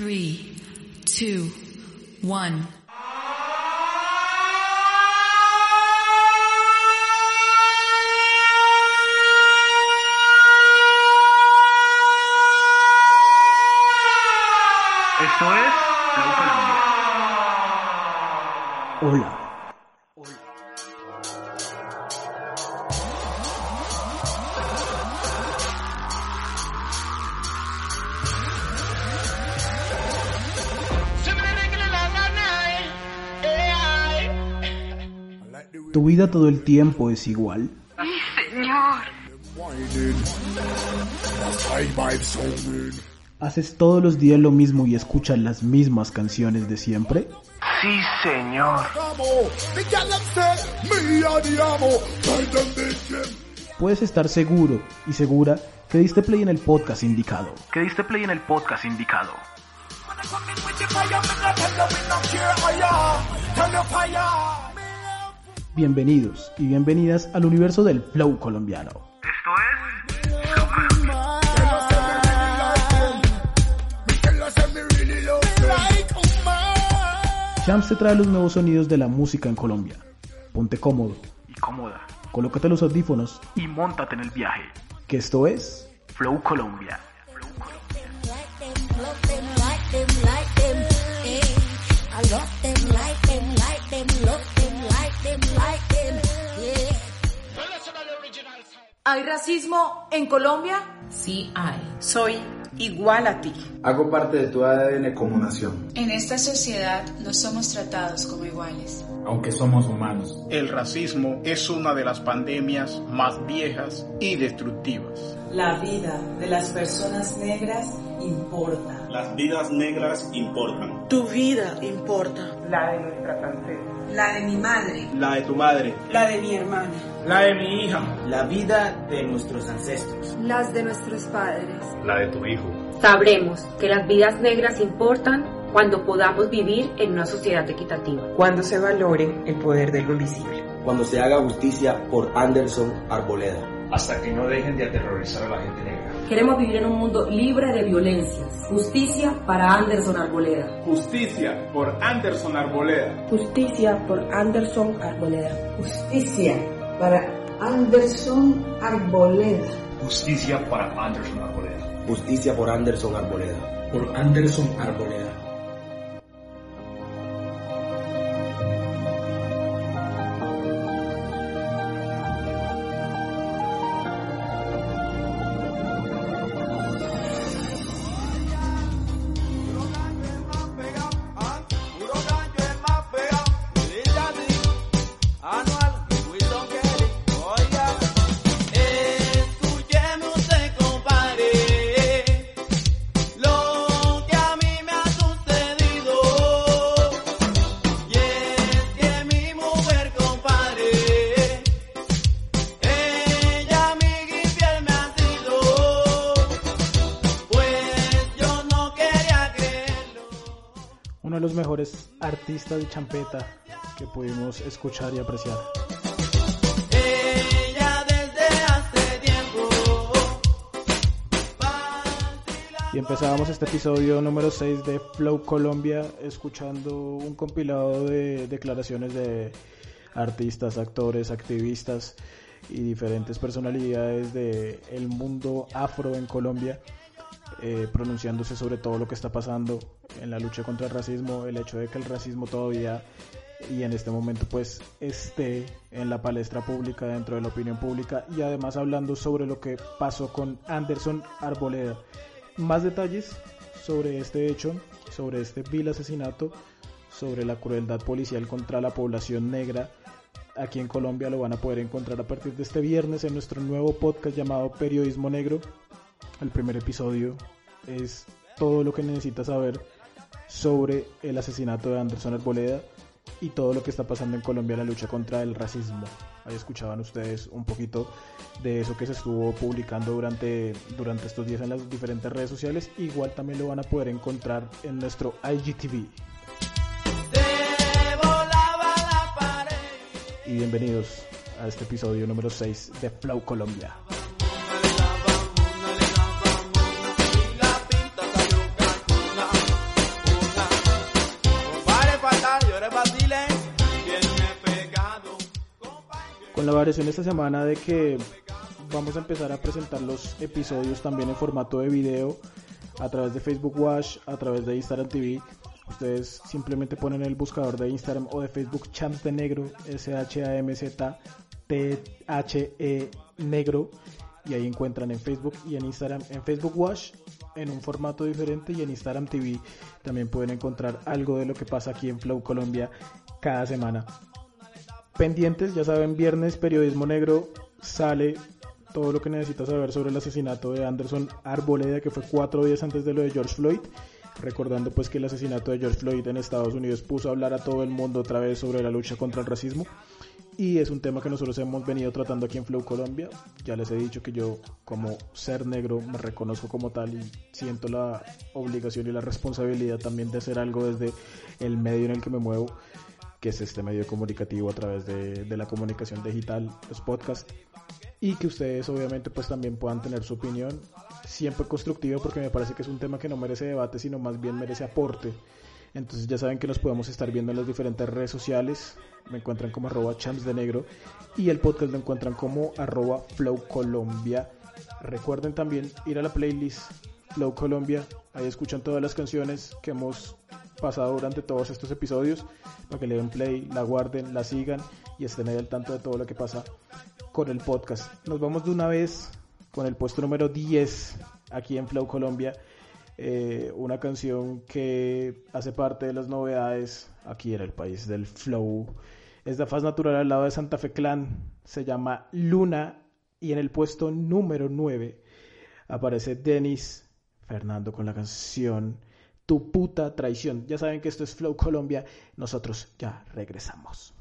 three, two, one. Esto es Flow Colombia. Hola. ¿Tu vida todo el tiempo es igual? ¿Haces todos los días lo mismo y escuchas las mismas canciones de siempre? Sí, señor. Puedes estar seguro y segura que diste play en el podcast indicado. Que diste play en el podcast indicado. Bienvenidos y bienvenidas al universo del flow colombiano. Esto es Flow Colombia. Shams te trae los nuevos sonidos de la música en Colombia. Ponte cómodo, Y cómoda. colócate los audífonos, Y montate en el viaje. que esto es. Flow Colombia. ¿Hay racismo en Colombia? Sí hay. Soy igual a ti. Hago parte de tu ADN como nación. En esta sociedad no somos tratados como iguales. Aunque somos humanos. El racismo es una de las pandemias más viejas y destructivas. La vida de las personas negras importa. Las vidas negras importan. Tu vida importa. La de nuestra ancestras. La de mi madre. La de tu madre. La de mi hermana. La de mi hija. La vida de nuestros ancestros. Las de nuestros padres. La de tu hijo. Sabremos que las vidas negras importan cuando podamos vivir en una sociedad equitativa. Cuando se valore el poder de lo invisible. Cuando se haga justicia por Anderson Arboleda. hasta que no dejen de aterrorizar a la gente negra. Queremos vivir en un mundo libre de violencias. Justicia para Anderson Arboleda. Justicia por Anderson Arboleda. Justicia por Anderson Arboleda. Justicia para Anderson Arboleda. Justicia para Anderson Arboleda. Justicia por Anderson Arboleda. Por Anderson Arboleda. De champeta que pudimos escuchar y apreciar. Y empezábamos este episodio número 6 de Flow Colombia escuchando un compilado de declaraciones de artistas, actores, activistas y diferentes personalidades del el mundo afro en Colombia, eh, pronunciándose sobre todo lo que está pasando en la lucha contra el racismo, el hecho de que el racismo todavía y en este momento pues esté en la palestra pública, dentro de la opinión pública y además hablando sobre lo que pasó con Anderson Arboleda. Más detalles sobre este hecho, sobre este vil asesinato, sobre la crueldad policial contra la población negra aquí en Colombia lo van a poder encontrar a partir de este viernes en nuestro nuevo podcast llamado Periodismo Negro. El primer episodio es todo lo que necesitas saber sobre el asesinato de Anderson Arboleda y todo lo que está pasando en Colombia en la lucha contra el racismo. Ahí escuchaban ustedes un poquito de eso que se estuvo publicando durante, durante estos días en las diferentes redes sociales. Igual también lo van a poder encontrar en nuestro IGTV. Y bienvenidos a este episodio número 6 de Flow Colombia. Con la variación esta semana de que vamos a empezar a presentar los episodios también en formato de video a través de Facebook Watch, a través de Instagram TV. Ustedes simplemente ponen el buscador de Instagram o de Facebook Champs de Negro, S-H-A-M-Z, T-H-E Negro, y ahí encuentran en Facebook y en Instagram, en Facebook Watch en un formato diferente y en Instagram TV también pueden encontrar algo de lo que pasa aquí en Flow Colombia cada semana. Pendientes, ya saben, viernes Periodismo Negro sale todo lo que necesitas saber sobre el asesinato de Anderson Arboleda, que fue cuatro días antes de lo de George Floyd. Recordando pues que el asesinato de George Floyd en Estados Unidos puso a hablar a todo el mundo otra vez sobre la lucha contra el racismo. Y es un tema que nosotros hemos venido tratando aquí en Flow Colombia. Ya les he dicho que yo como ser negro me reconozco como tal y siento la obligación y la responsabilidad también de hacer algo desde el medio en el que me muevo, que es este medio comunicativo a través de, de la comunicación digital, los podcasts y que ustedes obviamente pues también puedan tener su opinión siempre constructiva porque me parece que es un tema que no merece debate sino más bien merece aporte. Entonces ya saben que nos podemos estar viendo en las diferentes redes sociales. Me encuentran como arroba champs de negro y el podcast lo encuentran como arroba flow colombia. Recuerden también ir a la playlist flow colombia ahí escuchan todas las canciones que hemos pasado durante todos estos episodios para que le den play, la guarden, la sigan y estén ahí al tanto de todo lo que pasa con el podcast. Nos vamos de una vez con el puesto número 10 aquí en Flow Colombia. Eh, una canción que hace parte de las novedades aquí en el país del Flow. Es de Faz Natural al lado de Santa Fe Clan. Se llama Luna. Y en el puesto número 9 aparece Denis Fernando con la canción Tu puta traición. Ya saben que esto es Flow Colombia. Nosotros ya regresamos.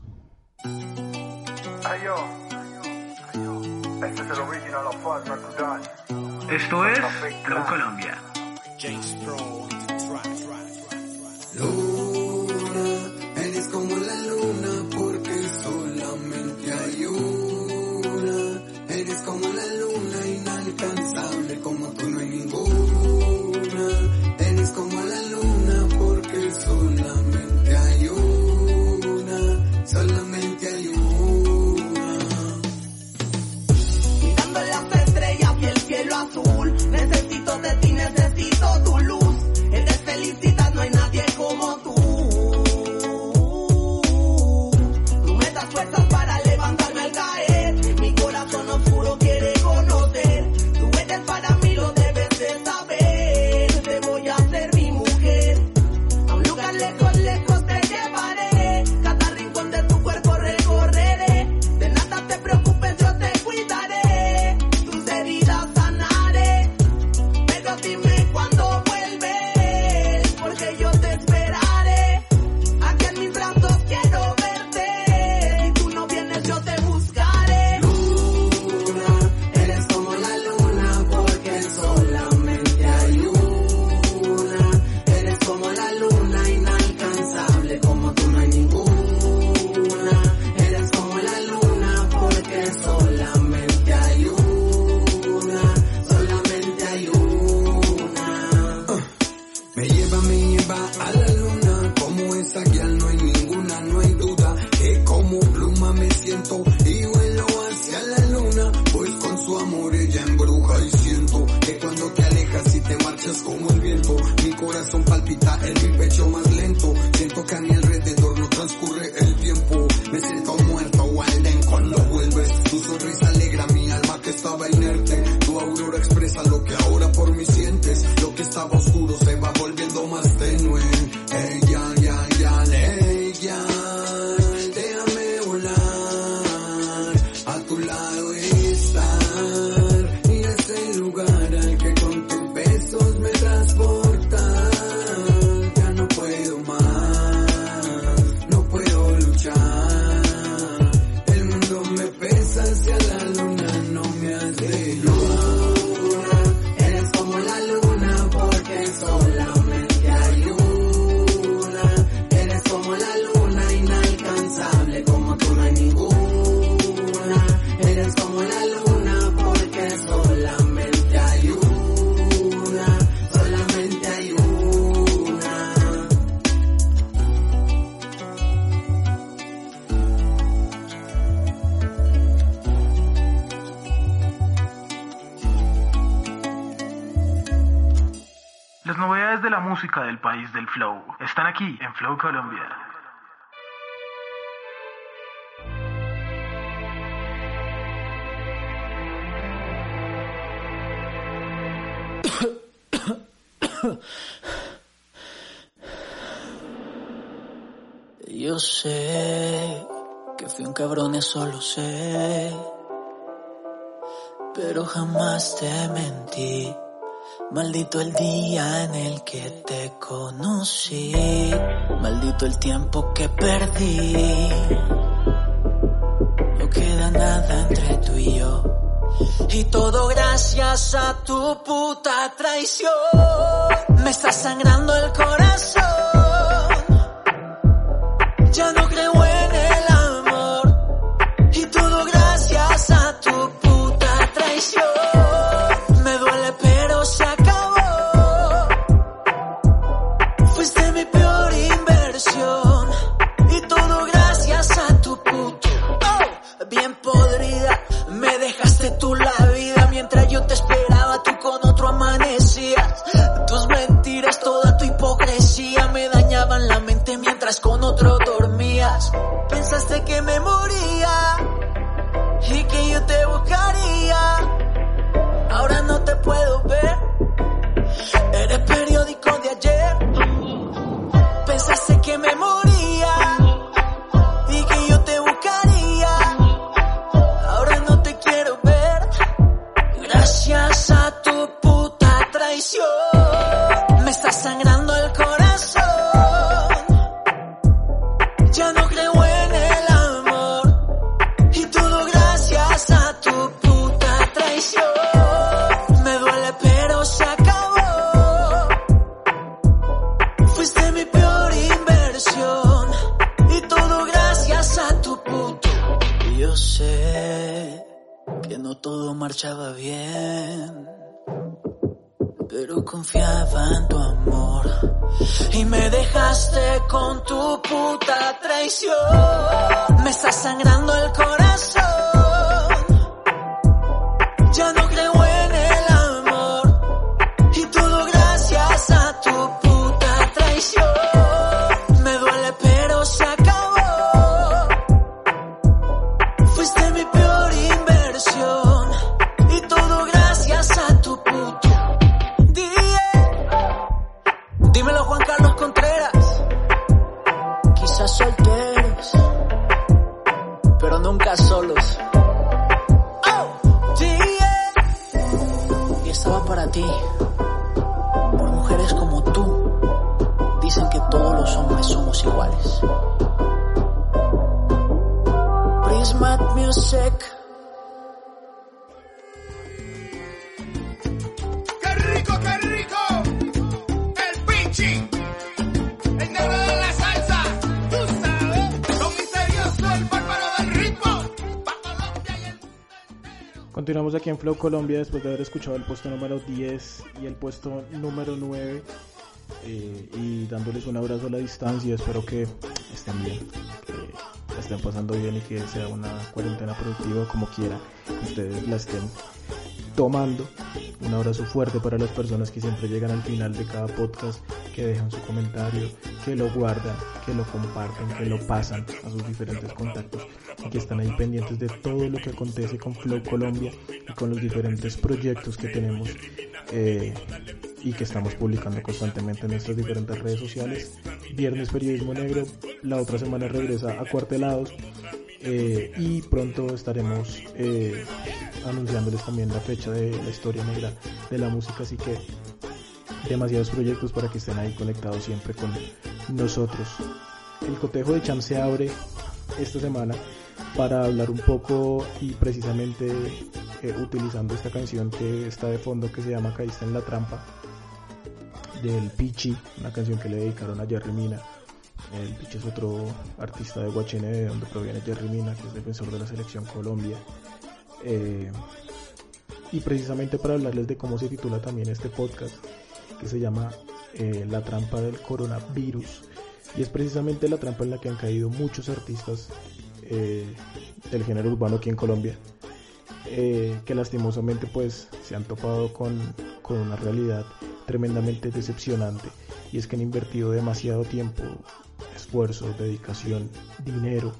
Ayo. Este es el original of. Esto es Flow Colombia. James Pro Luna, eres como la luna porque solamente hay una. Eres como la luna inalcanzable como tú no hay ninguna. Colombia. Yo sé que fui un cabrón, eso lo sé. Pero jamás te mentí. Maldito el día en el que te conocí. Maldito el tiempo que perdí. No queda nada entre tú y yo. Y todo gracias a tu puta traición. Me está sangrando el corazón. Ya no creo mientras yo te Prismat Music. ¡Qué rico, qué rico! El pinchi, el negro de la salsa, tú sabes, lo misterioso, el bárbaro del ritmo. Continuamos aquí en Flow Colombia después de haber escuchado el puesto número 10 y el puesto número 9 eh, y dándoles un abrazo a la distancia. Espero que estén bien, estén pasando bien y que sea una cuarentena productiva como quiera ustedes la estén tomando. Un abrazo fuerte para las personas que siempre llegan al final de cada podcast, que dejan su comentario, que lo guardan, que lo comparten, que lo pasan a sus diferentes contactos y que están ahí pendientes de todo lo que acontece con Flow Colombia y con los diferentes proyectos que tenemos eh, y que estamos publicando constantemente en nuestras diferentes redes sociales. Viernes Periodismo Negro, la otra semana regresa a Cuartelados. Eh, y pronto estaremos eh, anunciándoles también la fecha de la historia negra de la música, así que demasiados proyectos para que estén ahí conectados siempre con nosotros. El cotejo de Cham se abre esta semana para hablar un poco y precisamente eh, utilizando esta canción que está de fondo que se llama Caíste en la trampa del Pichi, una canción que le dedicaron a Jerry Mina. El Pichi es otro artista de Guachene, de donde proviene Jerry Mina, que es defensor de la selección Colombia. Eh, y precisamente para hablarles de cómo se titula también este podcast, que se llama eh, La trampa del coronavirus. Y es precisamente la trampa en la que han caído muchos artistas eh, del género urbano aquí en Colombia. que lastimosamente pues se han topado con, con una realidad tremendamente decepcionante y es que han invertido demasiado tiempo, esfuerzo, dedicación, dinero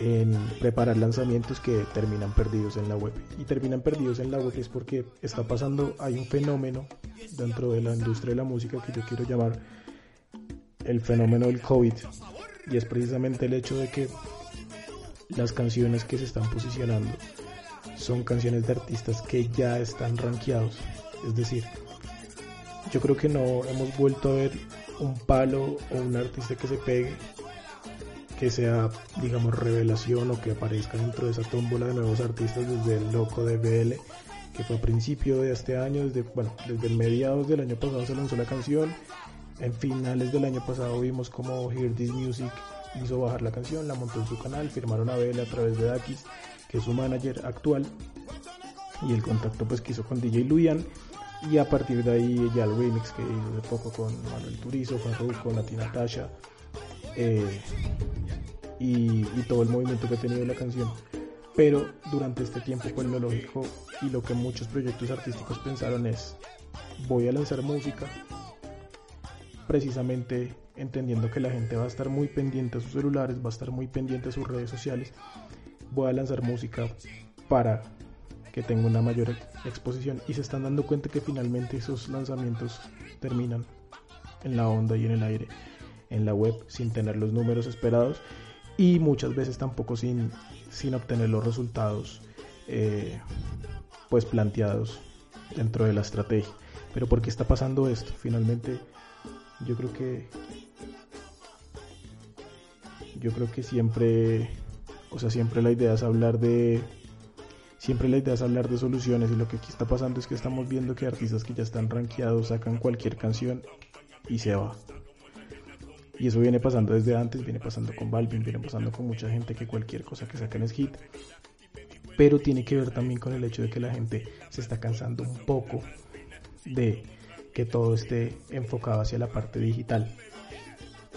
en preparar lanzamientos que terminan perdidos en la web. Y terminan perdidos en la web es porque está pasando, hay un fenómeno dentro de la industria de la música que yo quiero llamar el fenómeno del COVID. Y es precisamente el hecho de que las canciones que se están posicionando son canciones de artistas que ya están rankeados. Es decir, yo creo que no hemos vuelto a ver un palo o un artista que se pegue que sea, digamos, revelación o que aparezca dentro de esa tómbola de nuevos artistas desde el loco de BL, que fue a principio de este año, desde, bueno, desde mediados del año pasado se lanzó la canción, en finales del año pasado vimos como Hear This Music hizo bajar la canción, la montó en su canal, firmaron a BL a través de Dakis, que es su manager actual, y el contacto pues que hizo con DJ Luian, y a partir de ahí ya el remix que hizo de poco con Manuel Turizo, con Nati Natasha, eh, y, todo el movimiento que ha tenido la canción. Pero durante este tiempo fue lo lógico y lo que muchos proyectos artísticos pensaron es, voy a lanzar música precisamente entendiendo que la gente va a estar muy pendiente a sus celulares, va a estar muy pendiente a sus redes sociales. Voy a lanzar música para que tenga una mayor exposición y se están dando cuenta que finalmente esos lanzamientos terminan en la onda y en el aire en la web sin tener los números esperados y muchas veces tampoco sin, sin obtener los resultados eh, pues planteados dentro de la estrategia. Pero ¿por qué está pasando esto? Finalmente yo creo que yo creo que siempre o sea, siempre la idea es hablar de siempre la idea es hablar de soluciones y lo que aquí está pasando es que estamos viendo que artistas que ya están rankeados sacan cualquier canción y se va. Y eso viene pasando desde antes, viene pasando con Balvin, viene pasando con mucha gente que cualquier cosa que sacan es hit. Pero tiene que ver también con el hecho de que la gente se está cansando un poco de que todo esté enfocado hacia la parte digital.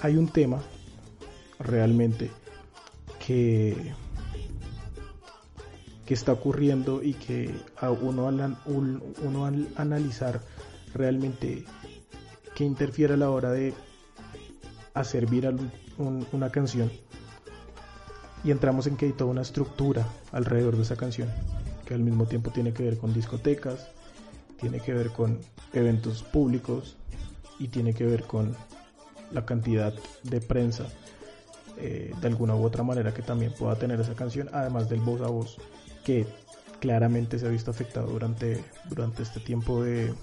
Hay un tema realmente que, que está ocurriendo y que uno, al, uno al analizar realmente que interfiere a la hora de hacer viral una canción. Y entramos en que hay toda una estructura alrededor de esa canción que al mismo tiempo tiene que ver con discotecas, tiene que ver con eventos públicos y tiene que ver con la cantidad de prensa eh, de alguna u otra manera que también pueda tener esa canción, además del voz a voz que claramente se ha visto afectado durante, durante este tiempo de,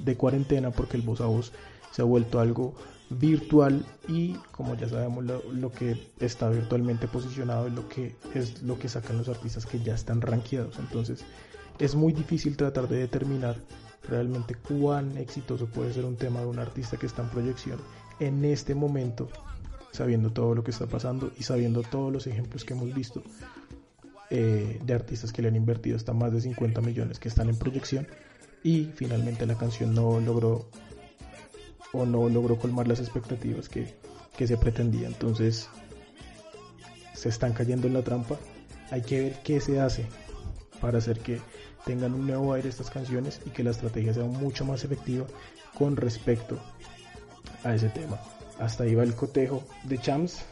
de cuarentena porque el voz a voz se ha vuelto algo virtual y como ya sabemos lo, que está virtualmente posicionado es lo que es lo que sacan los artistas que ya están rankeados. Entonces es muy difícil tratar de determinar realmente cuán exitoso puede ser un tema de un artista que está en proyección en este momento sabiendo todo lo que está pasando y sabiendo todos los ejemplos que hemos visto eh, de artistas que le han invertido hasta más de 50 millones que están en proyección y finalmente la canción no logró o no logró colmar las expectativas que, se pretendía. Entonces se están cayendo en la trampa. Hay que ver qué se hace para hacer que tengan un nuevo aire estas canciones y que la estrategia sea mucho más efectiva con respecto a ese tema. Hasta ahí va el cotejo de Champs.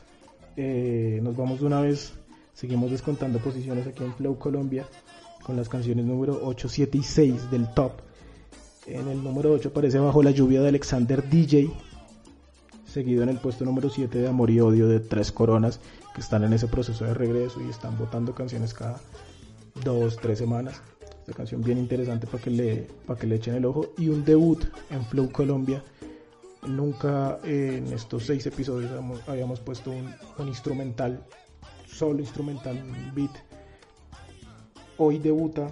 Eh, nos vamos de una vez. Seguimos descontando posiciones aquí en Flow Colombia con las canciones número 8, 7 y 6 del top en el número 8 aparece Bajo la lluvia de Alexander DJ, seguido en el puesto número 7 de Amor y Odio de Tres Coronas, que están en ese proceso de regreso y están votando canciones cada dos, tres semanas. Esta canción bien interesante para que le, para que le echen el ojo. Y un debut en Flow Colombia. Nunca en estos seis episodios habíamos, puesto un, un instrumental, solo instrumental, un beat. Hoy debuta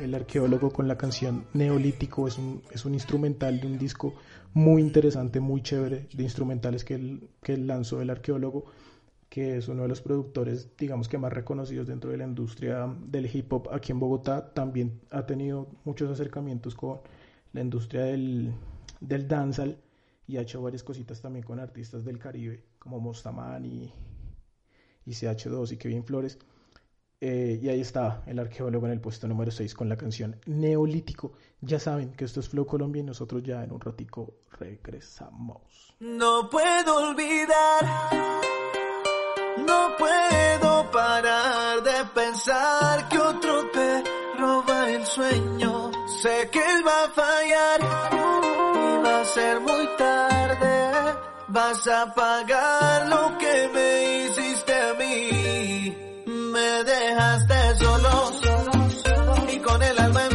el arqueólogo con la canción Neolítico es un, es un instrumental de un disco muy interesante, muy chévere de instrumentales que él, que lanzó el arqueólogo, que es uno de los productores, digamos que más reconocidos dentro de la industria del hip hop aquí en Bogotá. También ha tenido muchos acercamientos con la industria del, del dancehall y ha hecho varias cositas también con artistas del Caribe como Mostaman y, y CH2 y Kevin Flores. Eh, y ahí está el arqueólogo en el puesto número 6 con la canción Neolítico. Ya saben que esto es Flow Colombia y nosotros ya en un ratico regresamos. No puedo olvidar, no puedo parar de pensar que otro te roba el sueño. Sé que él va a fallar y va a ser muy tarde. Vas a pagar lo que me hiciste a mí. Me dejaste solo y con el alma en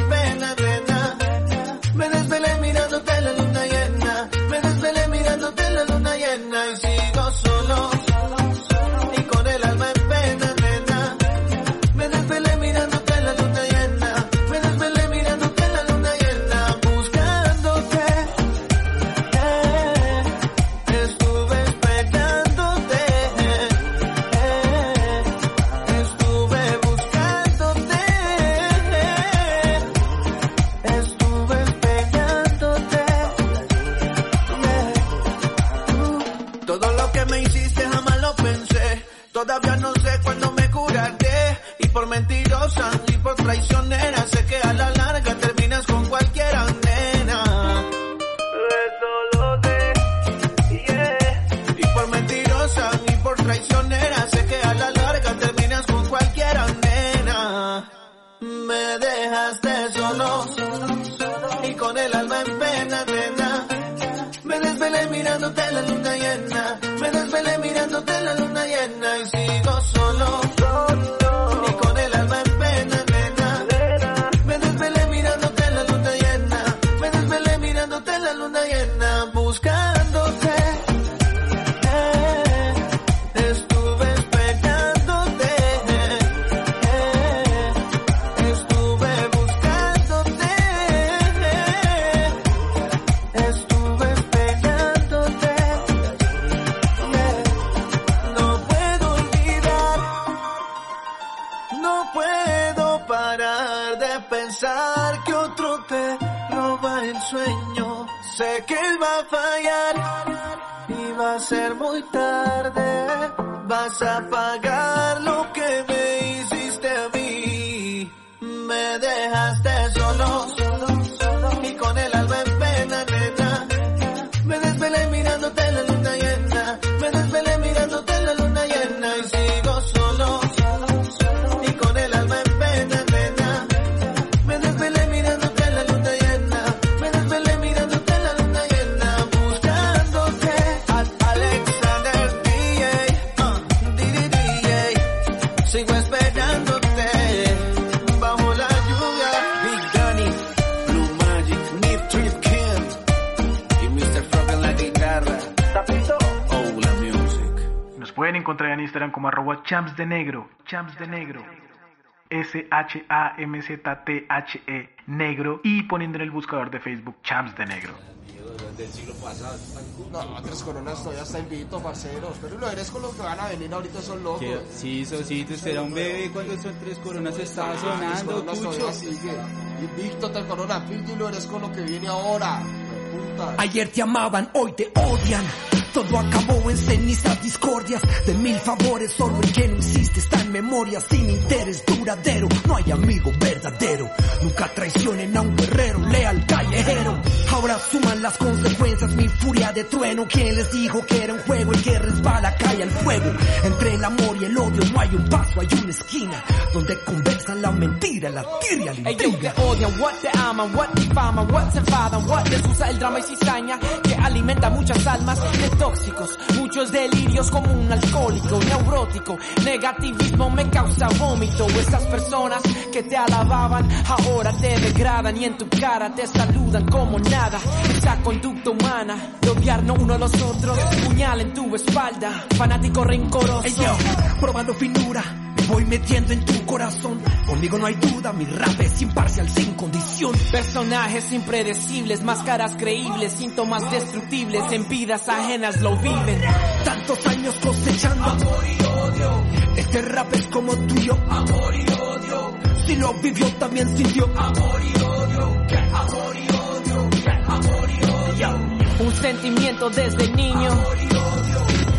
champs de negro, champs de negro. S-H-A-M-Z-T-H-E E, negro y poniendo en el buscador de Facebook champs de negro. del siglo pasado. No, tres coronas todavía está invito, parceros. Pero lo eres con los que van a venir ahorita son locos. Sí, Sosito, usted era un bebé cuando son tres coronas estaba Ah, sonando. Invicto te corona, y lo eres con lo que viene ahora. Puta. Ayer te amaban, hoy te odian. Todo acabó en cenizas, discordias de mil favores. Solo el que no existe está en memoria, sin interés duradero. No hay amigo verdadero. Nunca traicionen a un guerrero, leal callejero. Ahora suman las consecuencias, mi furia de trueno. ¿Quién les dijo que era un juego? El que resbala cae al fuego. Entre el amor y el odio no hay un paso, hay una esquina donde conversan la mentira, la tirria, la Ellos intriga. te odian, what te aman, what difaman, what se enfadan, what les usa el drama y cizaña que alimenta muchas almas tóxicos, muchos delirios como un alcohólico, neurótico, negativismo me causa vómito, esas personas que te alababan ahora te degradan y en tu cara te saludan como nada, esa conducta humana de odiarnos uno a los otros, puñal en tu espalda, fanático rencoroso. Ey, yo, probando finura, voy metiendo en tu corazón. Conmigo no hay duda, mi rap es imparcial, sin condición. Personajes impredecibles, máscaras creíbles, síntomas destructibles, en vidas ajenas lo viven. Tantos años cosechando amor y odio. Este rap es como tuyo, amor y odio. Si lo vivió también sintió amor y odio. Amor y odio, amor y odio. Un sentimiento desde niño.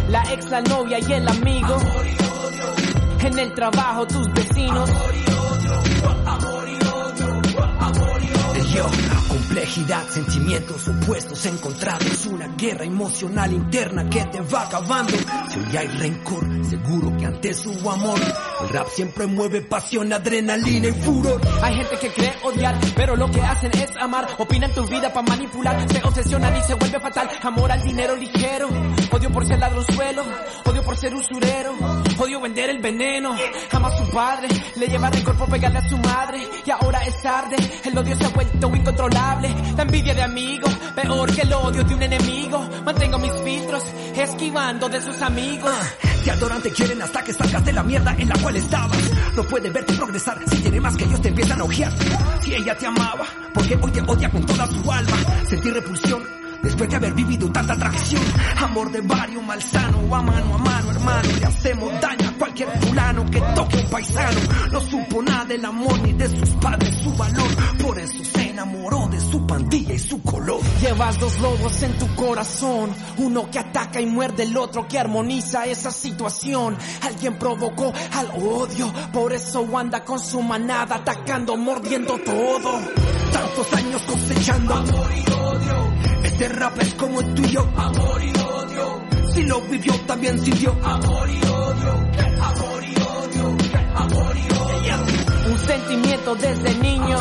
La ex, la novia y el amigo. En el trabajo, tus vecinos. Yo, complejidad, sentimientos opuestos encontrados, una guerra emocional interna que te va acabando. Si hoy hay rencor, seguro que antes hubo amor. El rap siempre mueve pasión, adrenalina y furor. Hay gente que cree odiar, pero lo que hacen es amar. Opinan tu vida para manipular, se obsesionan y se vuelve fatal. Amor al dinero ligero, odio por ser ladronzuelo, odio por ser usurero, odio vender el veneno. Ama a su padre, le lleva rencor por pegarle a su madre. Y ahora es tarde, el odio se ha vuelto incontrolable. La envidia de amigos, peor que el odio de un enemigo. Mantengo mis filtros, esquivando de sus amigos. Te adoran, te quieren hasta que salgas de la mierda en la cual estabas. No pueden verte progresar si tiene más que ellos te empiezan a ojear. Si ella te amaba, porque hoy te odia con toda su alma. Sentir repulsión después de haber vivido tanta atracción. Amor de barrio malsano, a mano a mano, hermano. Le hacemos daño a cualquier fulano que toque un paisano. No supo nada del amor ni de sus padres, su valor. Por eso se enamoró de su pandilla y su color. Llevas dos lobos en tu corazón, uno que ataca y muerde, el otro que armoniza esa situación. Alguien provocó al odio, por eso anda con su manada atacando, mordiendo todo. Tantos años cosechando amor y odio. Este rap es como el tuyo, amor y odio. Si lo vivió también sintió amor y odio, amor y odio, amor y odio. Un sentimiento desde niño,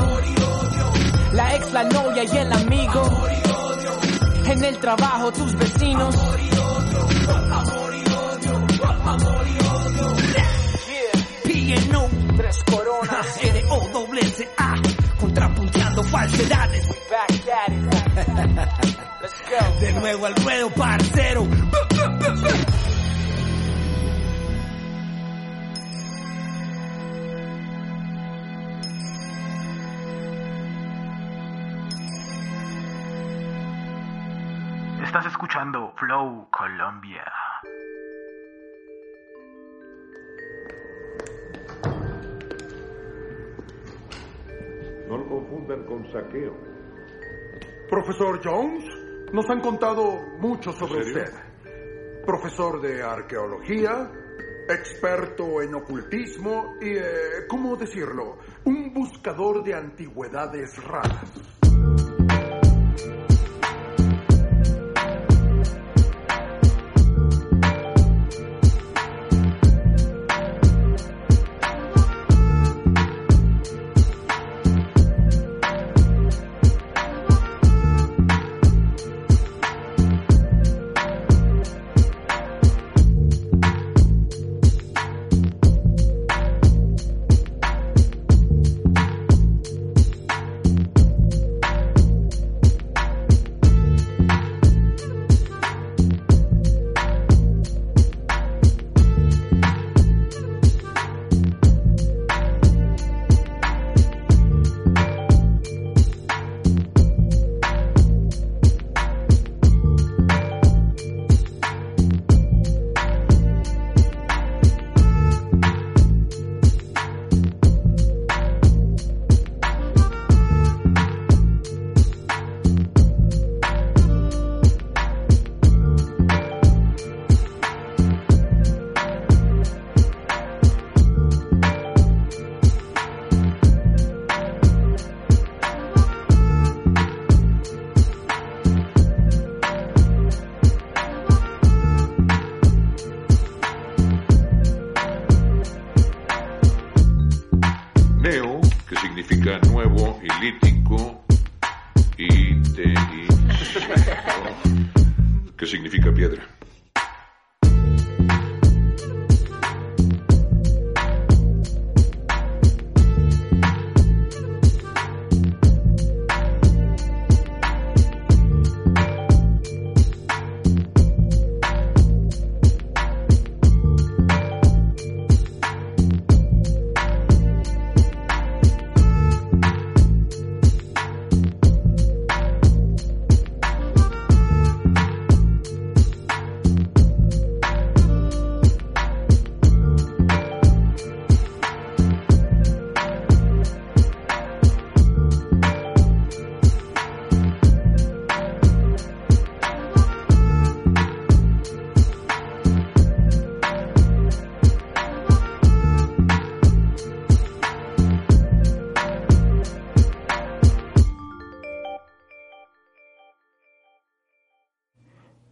la ex, la novia y el amigo. En el trabajo, tus vecinos. Amor y odio, amor y odio. PNO, tres coronas, R-O-W-A, contrapunteando falsedades. De nuevo al ruedo, parcero. Estás escuchando Flow Colombia. No lo confundan con saqueo. Profesor Jones, nos han contado mucho sobre usted. Profesor de arqueología, experto en ocultismo y, eh, ¿cómo decirlo? Un buscador de antigüedades raras.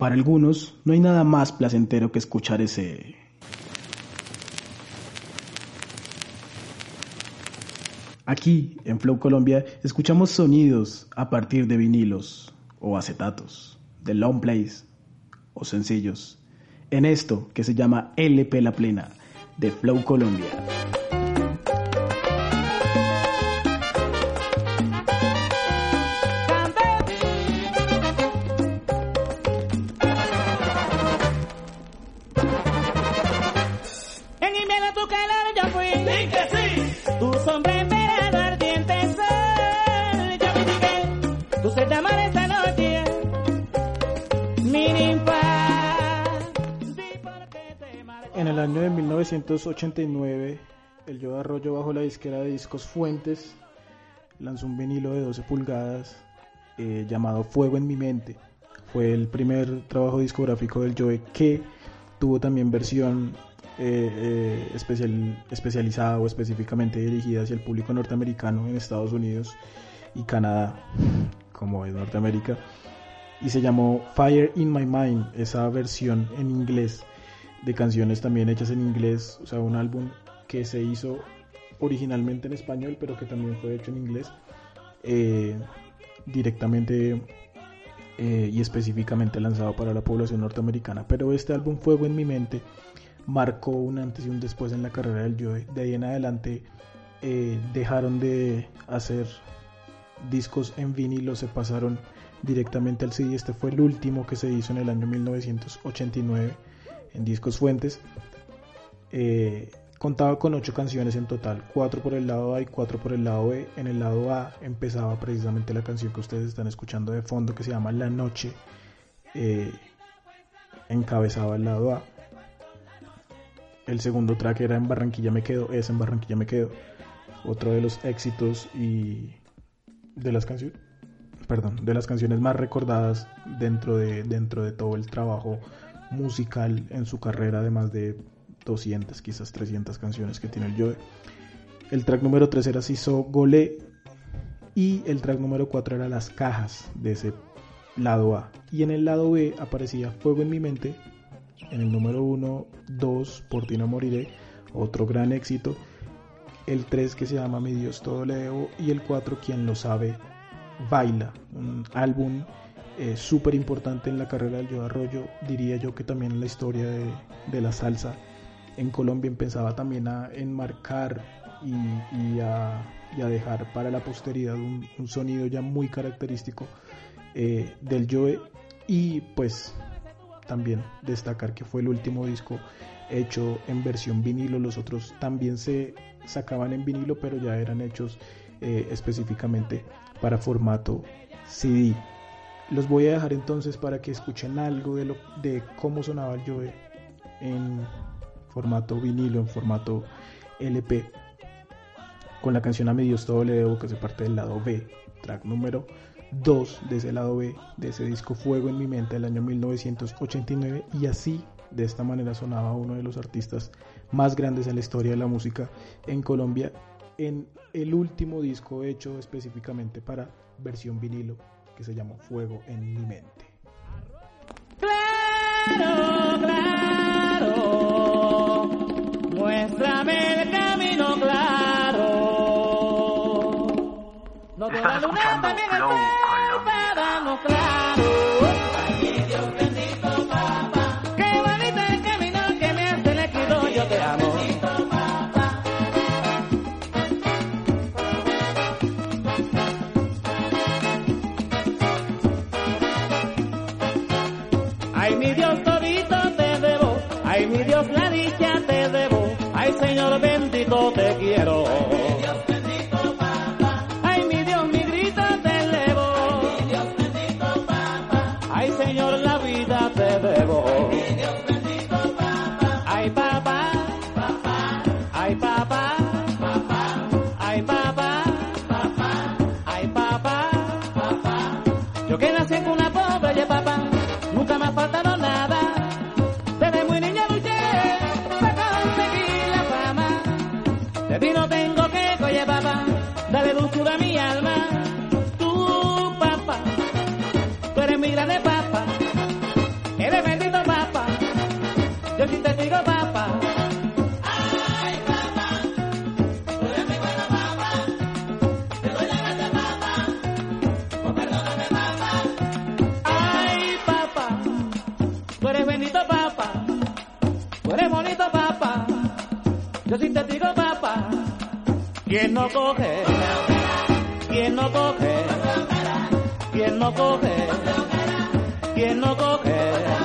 Para algunos no hay nada más placentero que escuchar ese... Aquí, en Flow Colombia, escuchamos sonidos a partir de vinilos o acetatos, de long plays o sencillos, en esto que se llama LP La Plena de Flow Colombia. 1989, el Yo Arroyo bajo la disquera de discos Fuentes lanzó un vinilo de 12 pulgadas eh, llamado Fuego en mi mente. Fue el primer trabajo discográfico del Joe que tuvo también versión eh, eh, especial, especializada o específicamente dirigida hacia el público norteamericano en Estados Unidos y Canadá, como es Norteamérica, y se llamó Fire in My Mind, esa versión en inglés de canciones también hechas en inglés, o sea, un álbum que se hizo originalmente en español, pero que también fue hecho en inglés, eh, directamente eh, y específicamente lanzado para la población norteamericana. Pero este álbum Fuego en mi mente marcó un antes y un después en la carrera del Joe. De ahí en adelante eh, dejaron de hacer discos en vinilo, se pasaron directamente al CD. Este fue el último que se hizo en el año 1989 en Discos Fuentes. Eh, contaba con ocho canciones en total, cuatro por el lado A y cuatro por el lado B. En el lado A empezaba precisamente la canción que ustedes están escuchando de fondo que se llama La Noche. Eh, encabezaba el lado A. El segundo track era En Barranquilla me quedo, es En Barranquilla me quedo. Otro de los éxitos y de las canciones, perdón, de las canciones más recordadas dentro de, dentro de todo el trabajo musical en su carrera de más de 200, quizás 300 canciones que tiene el Joe. El track número 3 era Siso Gole y el track número 4 era Las Cajas de ese lado A. Y en el lado B aparecía Fuego en mi mente, en el número 1, 2, Por ti no moriré, otro gran éxito. El 3 que se llama Mi Dios todo le debo y el 4 Quien lo sabe baila, un álbum eh, súper importante en la carrera del Yo Arroyo, diría yo que también en la historia de, de la salsa. En Colombia empezaba también a enmarcar y, y, a, a, dejar para la posteridad un, un sonido ya muy característico eh, del Joe. Y pues también destacar que fue el último disco hecho en versión vinilo, los otros también se sacaban en vinilo pero ya eran hechos eh, específicamente para formato CD. Los voy a dejar entonces para que escuchen algo de, lo, de cómo sonaba el Joe en formato vinilo, en formato LP, con la canción A mi Dios todo le debo que se parte del lado B, track número 2 de ese lado B, de ese disco Fuego en mi mente del año 1989 y así de esta manera sonaba uno de los artistas más grandes en la historia de la música en Colombia en el último disco hecho específicamente para versión vinilo que se llamó Fuego en mi mente. Claro, claro, muéstrame el camino claro. No te la luna también está claro. Te quiero. No coge, quien no coge, quien no coge, quien no coge.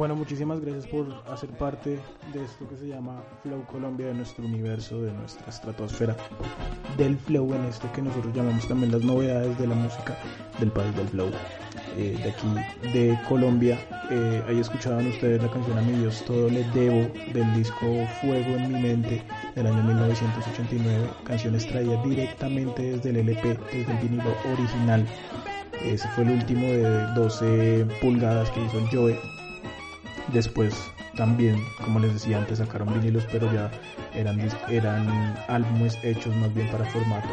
Bueno, muchísimas gracias por hacer parte de esto que se llama Flow Colombia, de nuestro universo, de nuestra estratosfera, del flow en esto que nosotros llamamos también las novedades de la música del país del flow, eh, de aquí, de Colombia. Eh, ahí escuchaban ustedes la canción A mi Dios todo le debo del disco Fuego en mi mente del año 1989, canción extraída directamente desde el LP, desde el vinilo original. Ese fue el último de 12 pulgadas que hizo Joe Después también, como les decía antes, sacaron vinilos, pero ya eran, eran álbumes hechos más bien para formato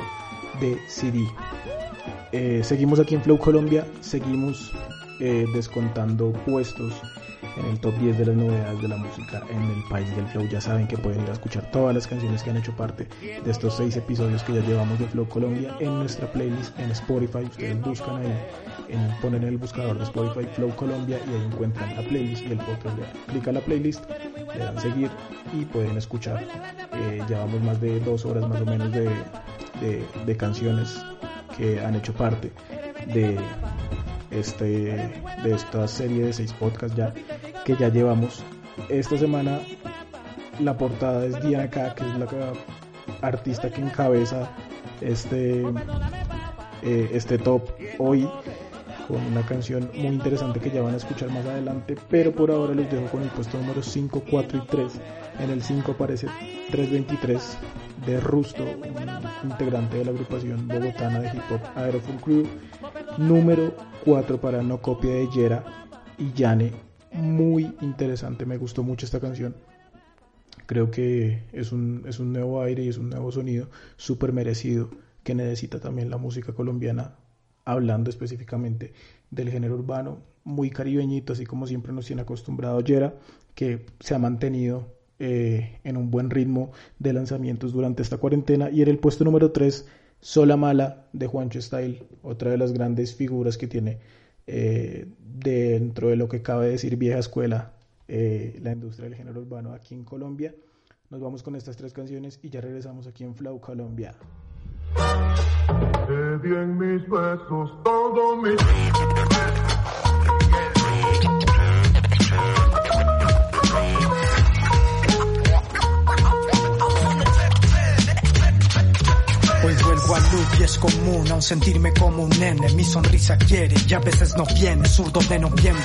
de CD. Eh, seguimos aquí en Flow Colombia, seguimos eh, descontando puestos en el top 10 de las novedades de la música en el país del Flow. Ya saben que pueden ir a escuchar todas las canciones que han hecho parte de estos seis episodios que ya llevamos de Flow Colombia en nuestra playlist en Spotify. Ustedes buscan ahí, en, ponen en el buscador de Spotify Flow Colombia y ahí encuentran la playlist y el podcast. Le dan clic a la playlist, le dan seguir y pueden escuchar. Eh, llevamos más de dos horas más o menos de, de, de canciones que han hecho parte de este de esta serie de seis podcasts ya que ya llevamos esta semana la portada es Diana K que es la artista que encabeza este eh, este top hoy con una canción muy interesante que ya van a escuchar más adelante pero por ahora los dejo con el puesto número 5, 4 y 3 en el 5 aparece 323 de Rusto, un integrante de la agrupación bogotana de hip hop Aeroful Crew. Número 4 para No Copia de Yera y Yane. Muy interesante, me gustó mucho esta canción. Creo que es un, es un nuevo aire y es un nuevo sonido súper merecido que necesita también la música colombiana, hablando específicamente del género urbano, muy caribeñito, así como siempre nos tiene acostumbrado Yera, que se ha mantenido eh, en un buen ritmo de lanzamientos durante esta cuarentena. Y en el puesto número 3, Sola Mala de Juancho Style, otra de las grandes figuras que tiene eh, dentro de lo que cabe decir vieja escuela, eh, la industria del género urbano aquí en Colombia. Nos vamos con estas tres canciones y ya regresamos aquí en Flow Colombia. Luz y es común aún sentirme como un nene. Mi sonrisa quiere y a veces no viene, zurdo de noviembre.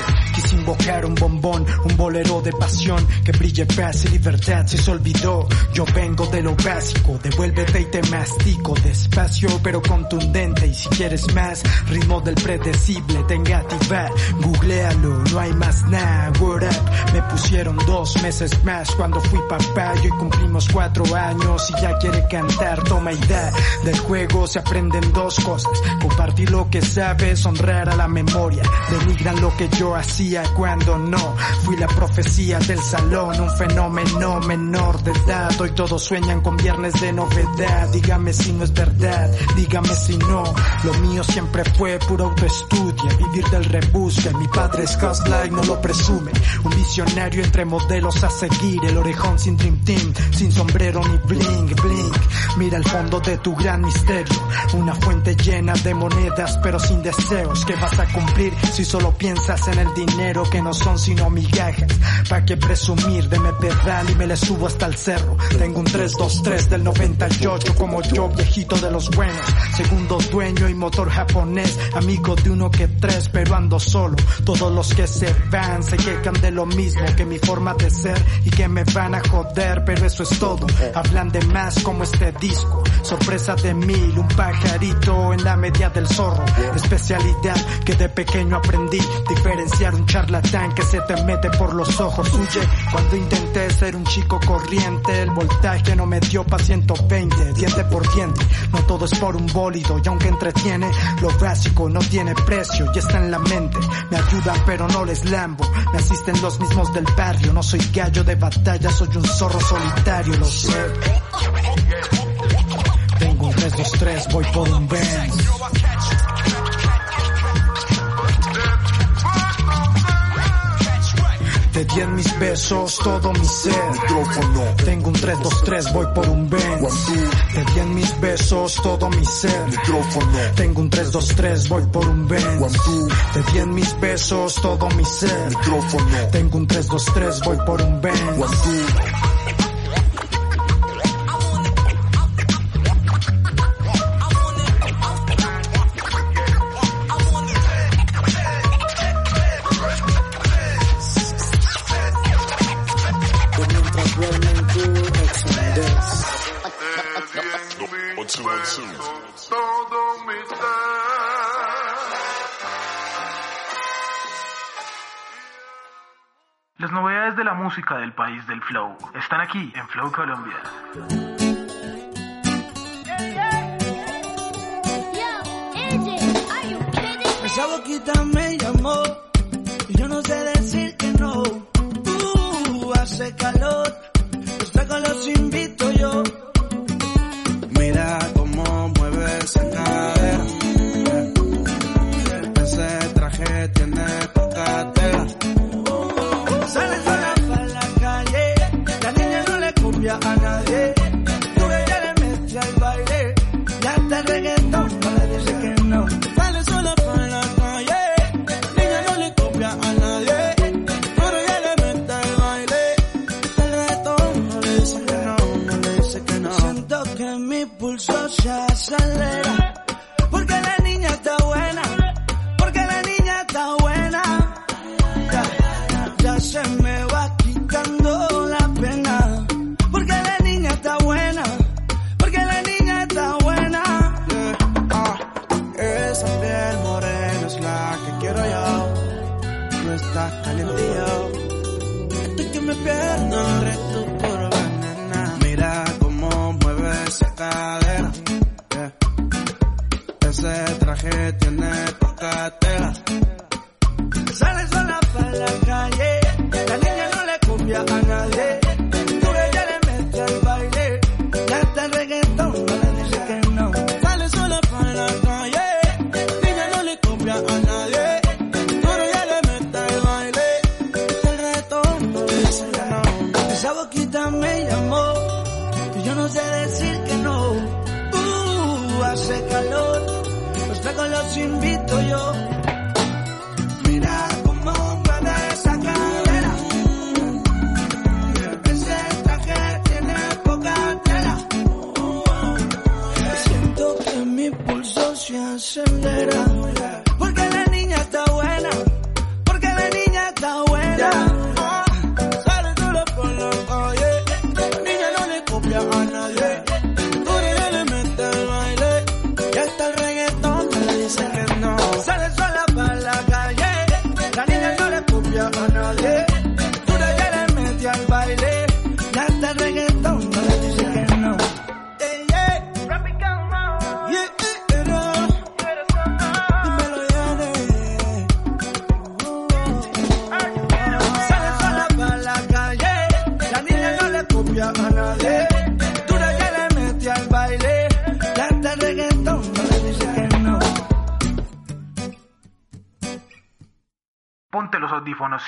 Quise invocar un bombón, un bolero de pasión que brille paz y libertad si se olvidó. Yo vengo de lo básico, devuélvete y te mastico. Despacio pero contundente y si quieres más, ritmo del predecible, te engativa. Googlealo, no hay más nada. Word up, me pusieron dos meses más cuando fui papá y cumplimos cuatro años y ya quiere cantar, toma idea. Del juego se aprenden dos cosas, compartir lo que sabes, honrar a la memoria, denigran lo que yo hacía cuando no, fui la profecía del salón, un fenómeno menor de edad, hoy todos sueñan con viernes de novedad, dígame si no es verdad, dígame si no, lo mío siempre fue puro autoestudio, vivir del rebusque, mi padre es life no lo presume. Un visionario entre modelos a seguir, el orejón sin dream team, sin sombrero ni blink, blink. Mira el fondo de tu gran misterio, una fuente llena de monedas pero sin deseos. que vas a cumplir si solo piensas en el dinero que no son sino migajas? ¿Para qué presumir de me pedal y me le subo hasta el cerro? Tengo un 323 del 98 como yo, viejito de los buenos. Segundo dueño y motor japonés, amigo de uno que tres, pero ando solo. Todos los que se van se quejan de lo mismo que mi forma de ser y que me van a joder, pero eso es todo. Hablan de más como este disco, sorpresa de mil, un pajarito en la media del zorro. Especialidad que de pequeño aprendí, diferenciar un charlatán que se te mete por los ojos. Huye cuando intenté ser un chico corriente, el voltaje no me dio pa' 120, diente por diente. No todo es por un bólido y aunque entretiene, lo básico no tiene precio y está en la mente. Me ayudan pero no les lambo, me asisten los mismos del barrio. No soy gallo de batalla, soy un zorro solitario, lo sé. Tengo un 323, voy por un Benz. Te di en mis besos todo mi ser. Micrófono. Tengo un 323, voy por un Benz. Te di en mis besos todo mi ser. Micrófono. Tengo un 323, voy por un Benz. Te di en mis besos todo mi ser. Micrófono. Tengo un 323, voy por un Benz. Del Flow están aquí en Flow Colombia. Traje tiene poca tela. Sale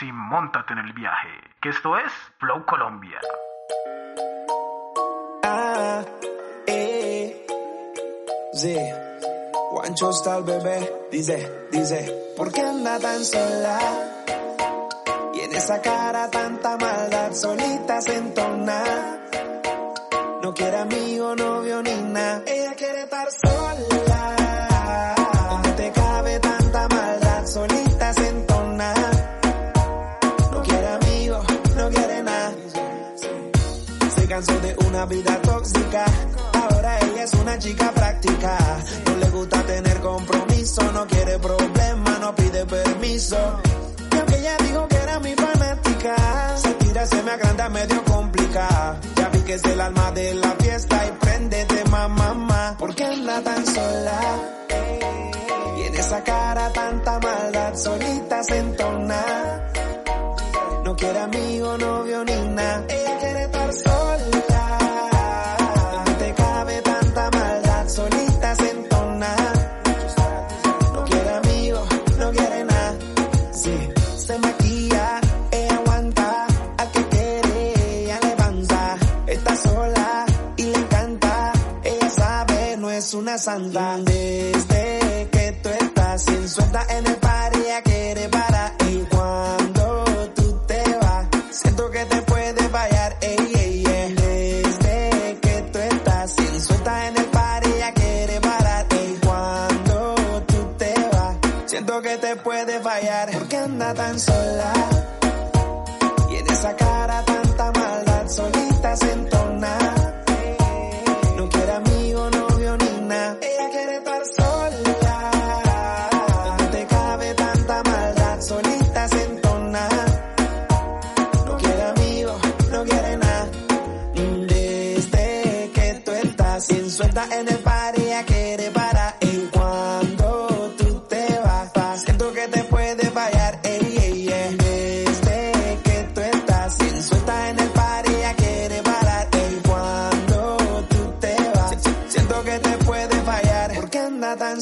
y montate en el viaje. Que esto es Flow Colombia. Ah, eh, sí. Juancho está el bebé, dice, dice, ¿por qué anda tan sola? Y en esa cara tanta maldad, solita se entona. Vida tóxica. Ahora ella es una chica práctica. No le gusta tener compromiso. No quiere problema, no pide permiso. Y aunque ella dijo que era mi fanática, se tira, se me agranda medio complicada. Ya vi que es el alma de la fiesta y préndete, mamá, mamá. ¿Por qué anda tan sola? Y en esa cara tanta maldad, solita se entona. No quiere amigo, novio ni nada. Santa. Desde que tú estás sin suelta en el party, ella quiere parar. Y cuando tú te vas, siento que te puede fallar. Ey, ey, ey. Desde que tú estás sin suelta en el party, ella quiere parar. Y cuando tú te vas, siento que te puede fallar. ¿Por qué anda tan sola?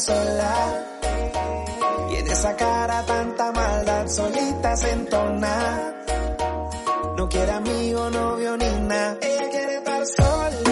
Sola? Y en esa cara tanta maldad, solita se entona. No quiere amigo, novio ni nada. Ella quiere estar sola.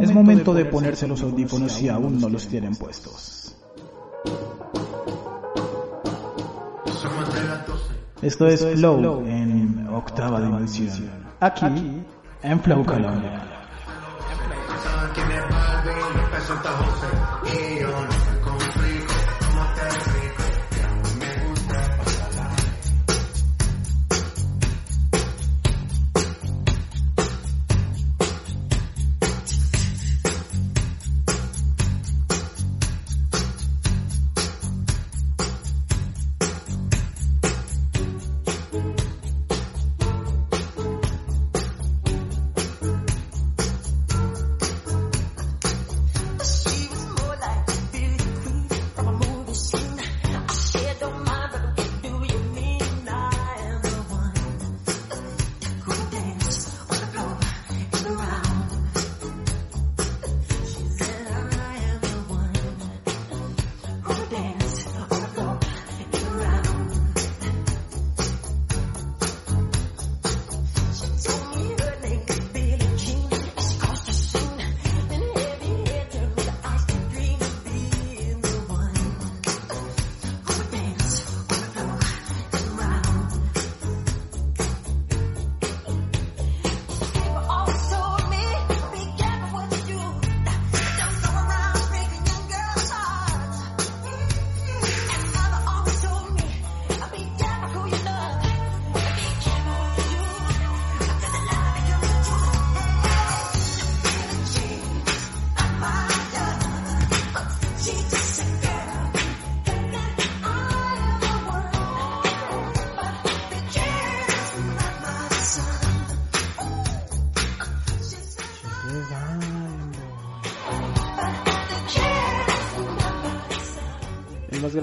Es momento, de ponerse los audífonos si aún no los tienen puestos. Esto es Flow en octava dimensión. Aquí en Flow Colombia.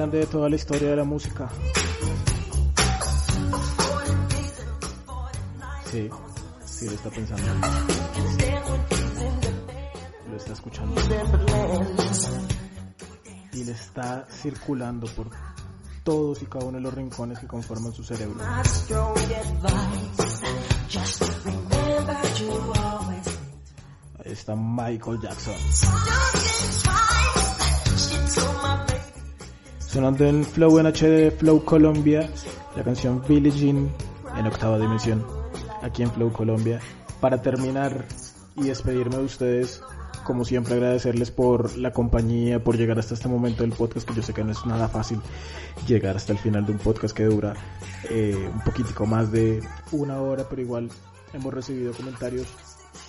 Grande de toda la historia de la música. Sí, sí lo está pensando. Lo está escuchando. Y le está circulando por todos y cada uno de los rincones que conforman su cerebro. Ahí está Michael Jackson. Sonando en Flow NH de Flow Colombia, la canción Billie Jean en octava dimensión, aquí en Flow Colombia. Para terminar y despedirme de ustedes, como siempre agradecerles por la compañía, por llegar hasta este momento del podcast, que yo sé que no es nada fácil llegar hasta el final de un podcast que dura eh, un poquitico más de una hora, pero igual hemos recibido comentarios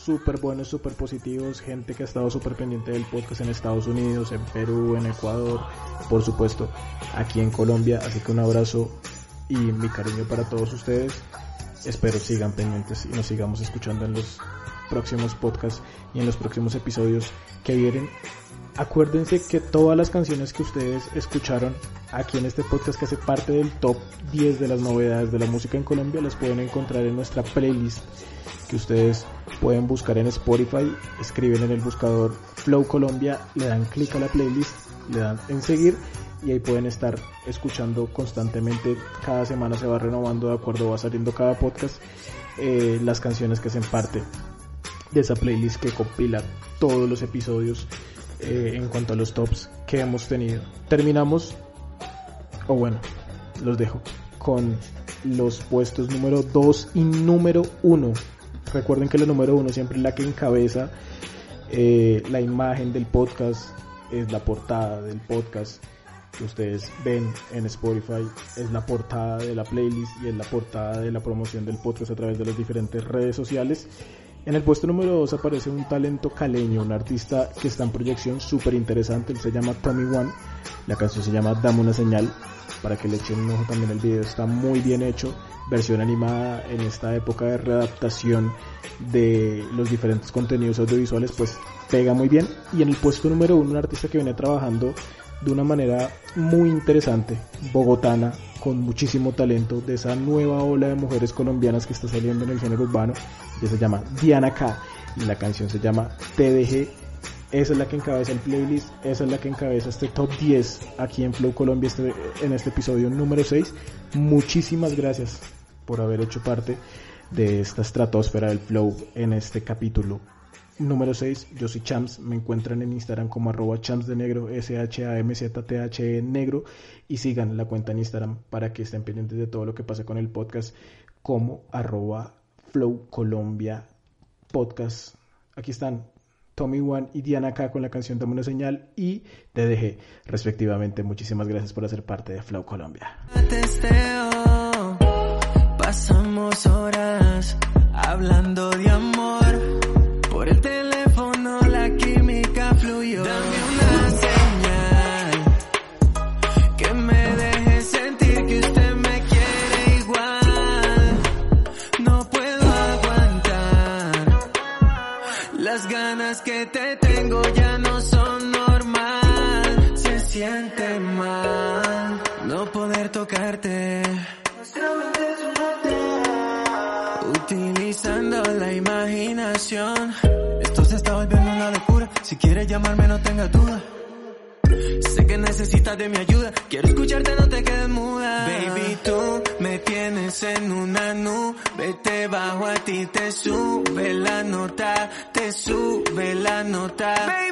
súper buenos, súper positivos, gente que ha estado súper pendiente del podcast en Estados Unidos, en Perú, en Ecuador, por supuesto, aquí en Colombia, así que un abrazo y mi cariño para todos ustedes. Espero sigan pendientes y nos sigamos escuchando en los próximos podcasts y en los próximos episodios que vienen. Acuérdense que todas las canciones que ustedes escucharon aquí en este podcast que hace parte del top 10 de las novedades de la música en Colombia las pueden encontrar en nuestra playlist que ustedes pueden buscar en Spotify, escriben en el buscador Flow Colombia, le dan clic a la playlist, le dan en seguir y ahí pueden estar escuchando constantemente. Cada semana se va renovando de acuerdo va saliendo cada podcast eh, las canciones que hacen parte de esa playlist que compila todos los episodios eh, en cuanto a los tops que hemos tenido. Terminamos, o bueno, los dejo con los puestos número 2 y número 1 Recuerden que la número uno siempre es la que encabeza eh, la imagen del podcast, es la portada del podcast que ustedes ven en Spotify, es la portada de la playlist y es la portada de la promoción del podcast a través de las diferentes redes sociales. En el puesto número 2 aparece un talento caleño, un artista que está en proyección súper interesante, él se llama Tommy One, la canción se llama Dame una señal, para que le echen un ojo también el video, está muy bien hecho, versión animada en esta época de readaptación de los diferentes contenidos audiovisuales, pues pega muy bien. Y en el puesto número uno, un artista que viene trabajando de una manera muy interesante, bogotana, con muchísimo talento, de esa nueva ola de mujeres colombianas que está saliendo en el género urbano, que se llama Diana K. Y la canción se llama TDG esa es la que encabeza el playlist, esa es la que encabeza este top 10 aquí en Flow Colombia este, en este episodio número 6. Muchísimas gracias por haber hecho parte de esta estratosfera del Flow en este capítulo número 6. Yo soy Champs, me encuentran en Instagram como arroba champs de negro, S-H-A-M-Z-T-H-E negro y sigan la cuenta en Instagram para que estén pendientes de todo lo que pasa con el podcast como arroba Flow Colombia Podcast. Aquí están Tommy One y Diana K con la canción Dame una señal y dejé respectivamente. Muchísimas gracias por hacer parte de Flow Colombia. pasamos horas hablando de amor. Quieres llamarme, no tengas duda. Sé que necesitas de mi ayuda. Quiero escucharte, no te quedes muda. Baby, tú me tienes en una nube. Te bajo a ti, te sube la nota. Te sube la nota. Baby,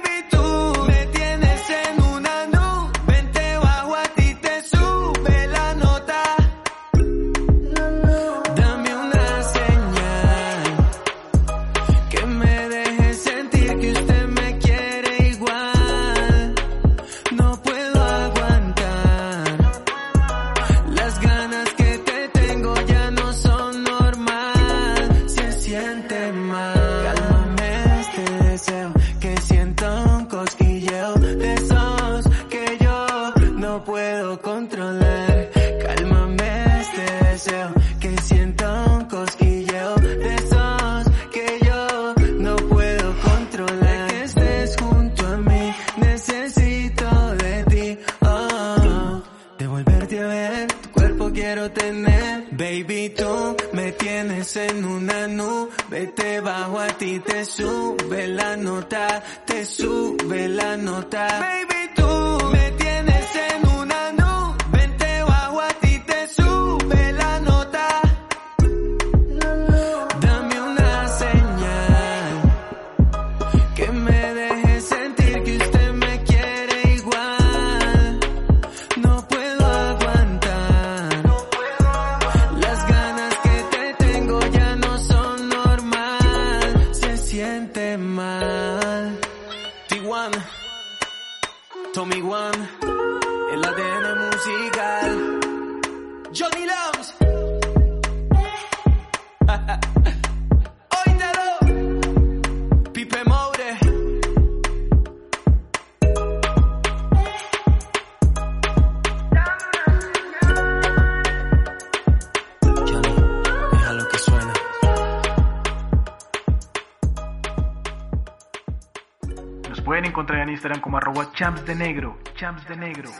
Champs de Negro, Champs de Negro.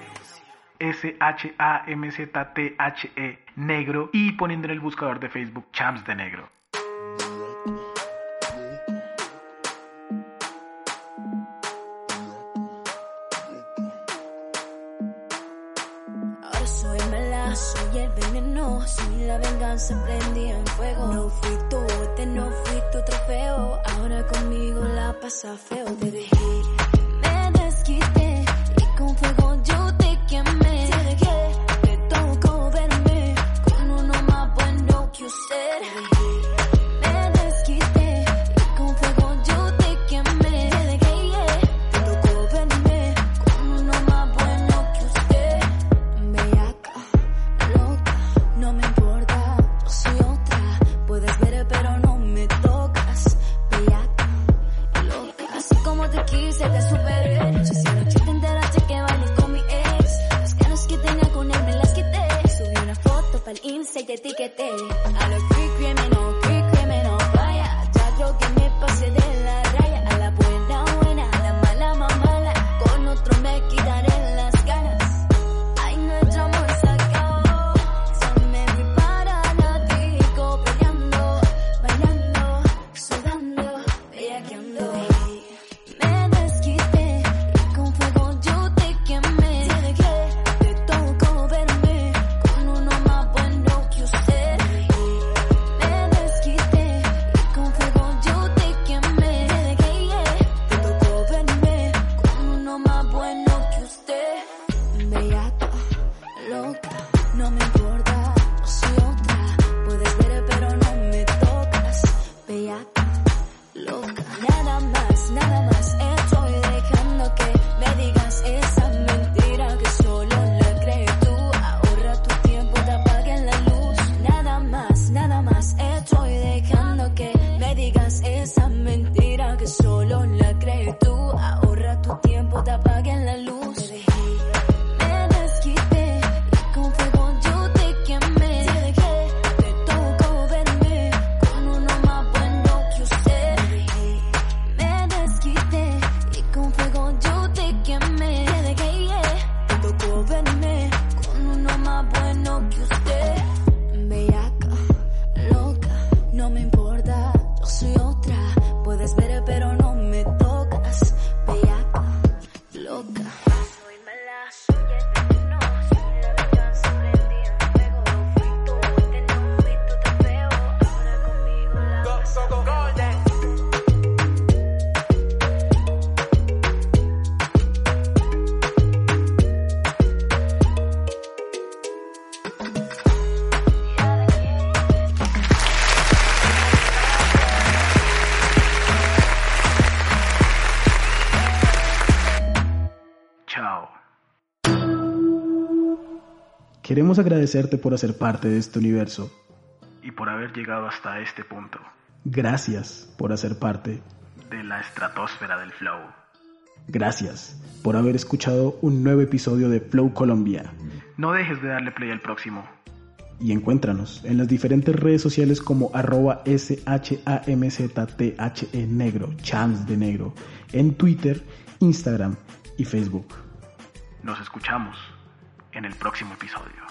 S-H-A-M-Z-T-H-E, negro, y poniendo en el buscador de Facebook Champs de Negro. Ahora soy mala, soy el veneno, soy la venganza prendida en fuego. No fui tú, este no fui tu trofeo, ahora conmigo la pasa feo, te dejé Queremos agradecerte por hacer parte de este universo y por haber llegado hasta este punto. Gracias por hacer parte de la estratosfera del flow. Gracias por haber escuchado un nuevo episodio de Flow Colombia. No dejes de darle play al próximo. Y encuéntranos en las diferentes redes sociales como arroba SHAMZTHE negro, chance de negro, en Twitter, Instagram y Facebook. Nos escuchamos en el próximo episodio.